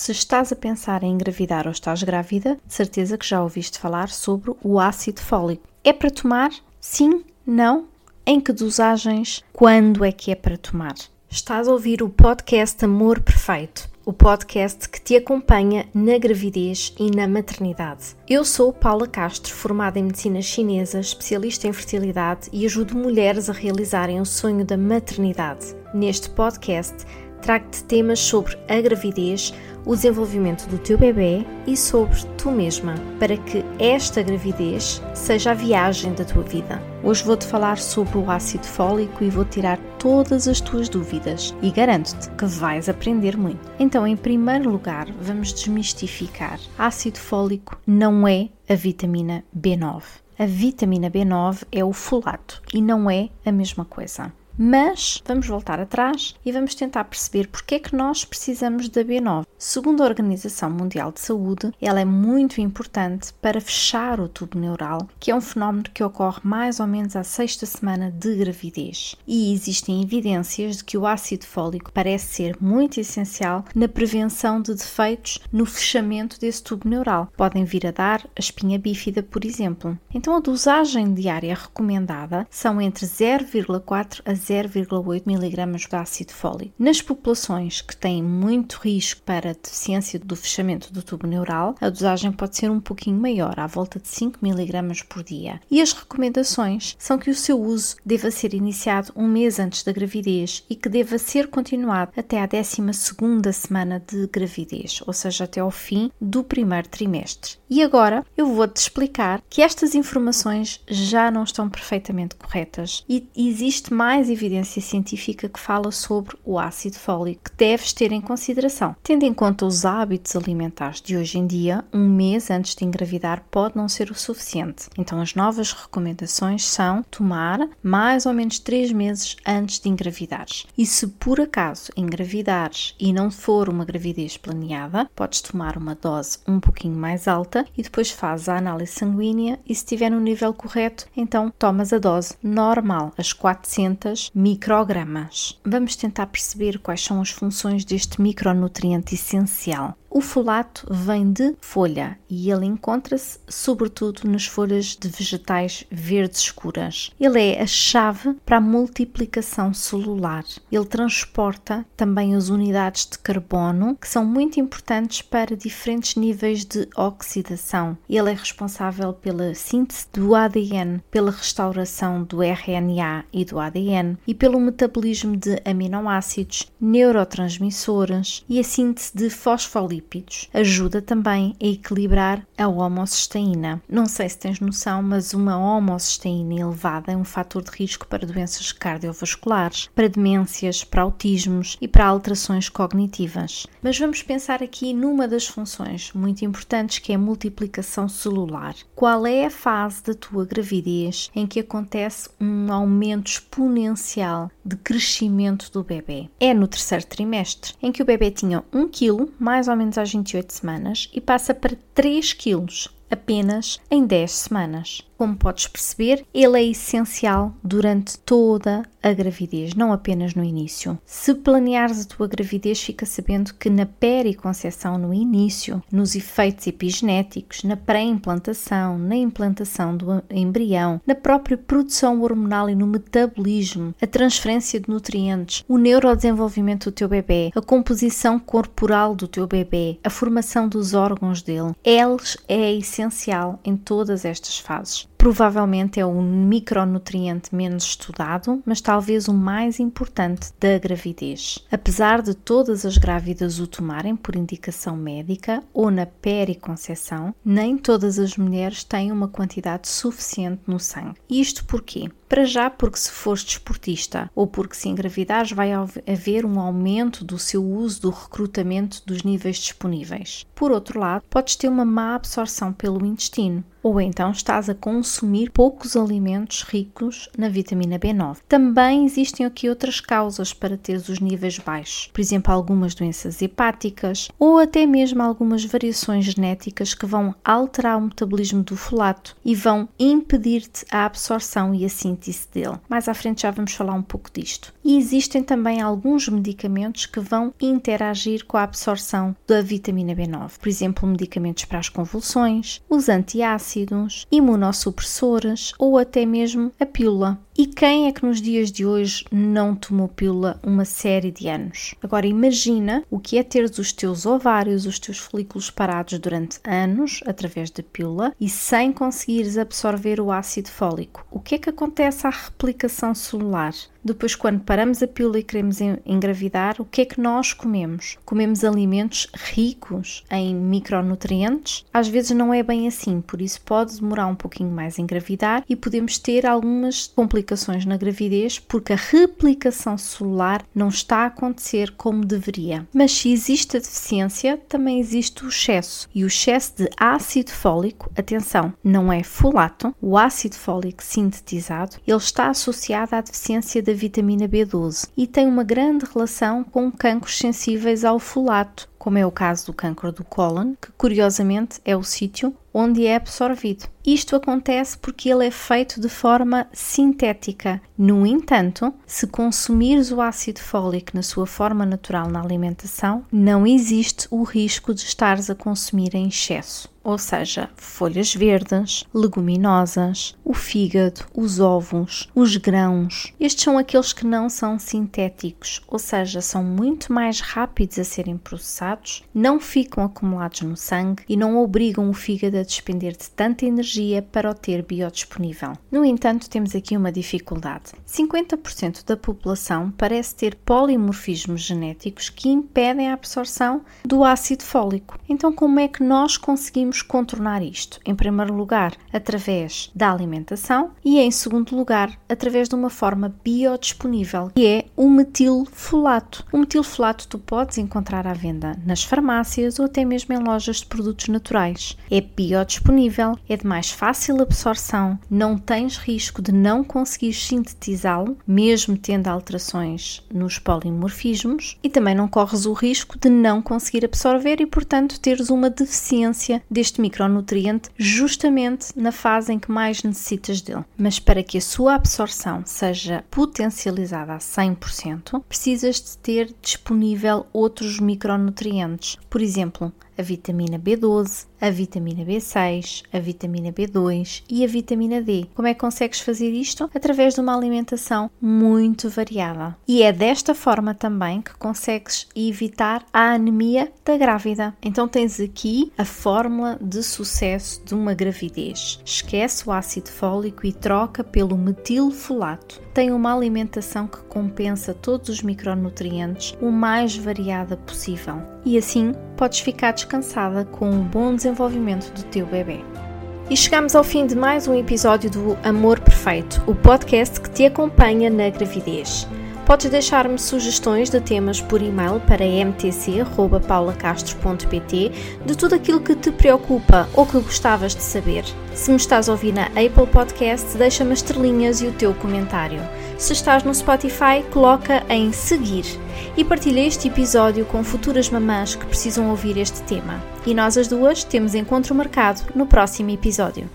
Se estás a pensar em engravidar ou estás grávida, de certeza que já ouviste falar sobre o ácido fólico. É para tomar? Sim? Não? Em que dosagens? Quando é que é para tomar? Estás a ouvir o podcast Amor Perfeito, o podcast que te acompanha na gravidez e na maternidade. Eu sou Paula Castro, formada em medicina chinesa, especialista em fertilidade e ajudo mulheres a realizarem o sonho da maternidade. Neste podcast, trago-te temas sobre a gravidez, o desenvolvimento do teu bebê e sobre tu mesma, para que esta gravidez seja a viagem da tua vida. Hoje vou-te falar sobre o ácido fólico e vou tirar todas as tuas dúvidas e garanto-te que vais aprender muito. Então, em primeiro lugar, vamos desmistificar. Ácido fólico não é a vitamina B9. A vitamina B9 é o folato e não é a mesma coisa. Mas vamos voltar atrás e vamos tentar perceber porque é que nós precisamos da B9. Segundo a Organização Mundial de Saúde, ela é muito importante para fechar o tubo neural, que é um fenómeno que ocorre mais ou menos à sexta semana de gravidez. E existem evidências de que o ácido fólico parece ser muito essencial na prevenção de defeitos no fechamento desse tubo neural. Podem vir a dar a espinha bífida, por exemplo. Então a dosagem diária recomendada são entre 0,4 a 0,8 mg de ácido fólico. Nas populações que têm muito risco para deficiência do fechamento do tubo neural, a dosagem pode ser um pouquinho maior, à volta de 5 mg por dia. E as recomendações são que o seu uso deva ser iniciado um mês antes da gravidez e que deva ser continuado até à 12 semana de gravidez, ou seja, até ao fim do primeiro trimestre. E agora eu vou-te explicar que estas informações já não estão perfeitamente corretas e existe mais evidência científica que fala sobre o ácido fólico que deves ter em consideração. Tendo em conta os hábitos alimentares de hoje em dia, um mês antes de engravidar pode não ser o suficiente. Então, as novas recomendações são tomar mais ou menos 3 meses antes de engravidares. E se por acaso engravidares e não for uma gravidez planeada, podes tomar uma dose um pouquinho mais alta e depois fazes a análise sanguínea e se estiver no nível correto, então tomas a dose normal, as 400 microgramas. Vamos tentar perceber quais são as funções deste micronutriente essencial. O folato vem de folha e ele encontra-se sobretudo nas folhas de vegetais verdes escuras. Ele é a chave para a multiplicação celular. Ele transporta também as unidades de carbono que são muito importantes para diferentes níveis de oxidação. Ele é responsável pela síntese do ADN, pela restauração do RNA e do ADN e pelo metabolismo de aminoácidos, neurotransmissores e a síntese de fosfolípidos lípidos. Ajuda também a equilibrar a homocisteína. Não sei se tens noção, mas uma homocisteína elevada é um fator de risco para doenças cardiovasculares, para demências, para autismos e para alterações cognitivas. Mas vamos pensar aqui numa das funções muito importantes que é a multiplicação celular. Qual é a fase da tua gravidez em que acontece um aumento exponencial de crescimento do bebê? É no terceiro trimestre, em que o bebê tinha 1 kg, mais ou menos menos às 28 semanas e passa para 3 quilos apenas em 10 semanas. Como podes perceber, ele é essencial durante toda a gravidez, não apenas no início. Se planeares a tua gravidez, fica sabendo que na periconceção, no início, nos efeitos epigenéticos, na pré-implantação, na implantação do embrião, na própria produção hormonal e no metabolismo, a transferência de nutrientes, o neurodesenvolvimento do teu bebê, a composição corporal do teu bebê, a formação dos órgãos dele, eles é essencial em todas estas fases. Provavelmente é o micronutriente menos estudado, mas talvez o mais importante da gravidez. Apesar de todas as grávidas o tomarem por indicação médica ou na periconceção, nem todas as mulheres têm uma quantidade suficiente no sangue. Isto porquê? Para já, porque se fores desportista ou porque se engravidares, vai haver um aumento do seu uso do recrutamento dos níveis disponíveis. Por outro lado, podes ter uma má absorção pelo intestino ou então estás a consumir poucos alimentos ricos na vitamina B9. Também existem aqui outras causas para teres os níveis baixos, por exemplo, algumas doenças hepáticas ou até mesmo algumas variações genéticas que vão alterar o metabolismo do folato e vão impedir-te a absorção e a síntese dele. Mais à frente já vamos falar um pouco disto. E existem também alguns medicamentos que vão interagir com a absorção da vitamina B9, por exemplo, medicamentos para as convulsões, os antiácidos, imunossupressores ou até mesmo a pílula. E quem é que nos dias de hoje não tomou pílula uma série de anos? Agora imagina o que é ter os teus ovários, os teus folículos parados durante anos através da pílula e sem conseguires absorver o ácido fólico. O que é que acontece à replicação celular? Depois, quando paramos a pílula e queremos engravidar, o que é que nós comemos? Comemos alimentos ricos em micronutrientes? Às vezes não é bem assim, por isso pode demorar um pouquinho mais a engravidar e podemos ter algumas complicações na gravidez porque a replicação celular não está a acontecer como deveria. Mas se existe a deficiência, também existe o excesso. E o excesso de ácido fólico, atenção, não é folato, o ácido fólico sintetizado, ele está associado à deficiência da vitamina B12 e tem uma grande relação com cancros sensíveis ao folato, como é o caso do câncer do cólon, que curiosamente é o sítio onde é absorvido. Isto acontece porque ele é feito de forma sintética. No entanto, se consumires o ácido fólico na sua forma natural na alimentação, não existe o risco de estares a consumir em excesso ou seja, folhas verdes, leguminosas, o fígado, os ovos, os grãos. Estes são aqueles que não são sintéticos, ou seja, são muito mais rápidos a serem processados, não ficam acumulados no sangue e não obrigam o fígado a despender de tanta energia para o ter biodisponível. No entanto, temos aqui uma dificuldade. 50% da população parece ter polimorfismos genéticos que impedem a absorção do ácido fólico. Então, como é que nós conseguimos contornar isto? Em primeiro lugar, através da alimentação e em segundo lugar, através de uma forma biodisponível, que é o metilfolato. O metilfolato tu podes encontrar à venda nas farmácias ou até mesmo em lojas de produtos naturais. É biodisponível, é de mais fácil absorção, não tens risco de não conseguir sintetizá-lo, mesmo tendo alterações nos polimorfismos, e também não corres o risco de não conseguir absorver e, portanto, teres uma deficiência deste micronutriente justamente na fase em que mais necessitas dele. Mas para que a sua absorção seja potencializada a 100%, precisas de ter disponível outros micronutrientes. Por exemplo, a vitamina B12, a vitamina B6, a vitamina B2 e a vitamina D. Como é que consegues fazer isto? Através de uma alimentação muito variada. E é desta forma também que consegues evitar a anemia da grávida. Então tens aqui a fórmula de sucesso de uma gravidez. Esquece o ácido fólico e troca pelo metilfolato. Tem uma alimentação que compensa todos os micronutrientes o mais variada possível. E assim podes ficar descansada com um bom desenvolvimento do teu bebê. E chegamos ao fim de mais um episódio do Amor Perfeito, o podcast que te acompanha na gravidez. Podes deixar-me sugestões de temas por e-mail para mtc.paulacastro.pt de tudo aquilo que te preocupa ou que gostavas de saber. Se me estás a ouvir na Apple Podcast, deixa-me estrelinhas e o teu comentário. Se estás no Spotify, coloca em seguir e partilha este episódio com futuras mamãs que precisam ouvir este tema. E nós as duas temos encontro marcado no próximo episódio.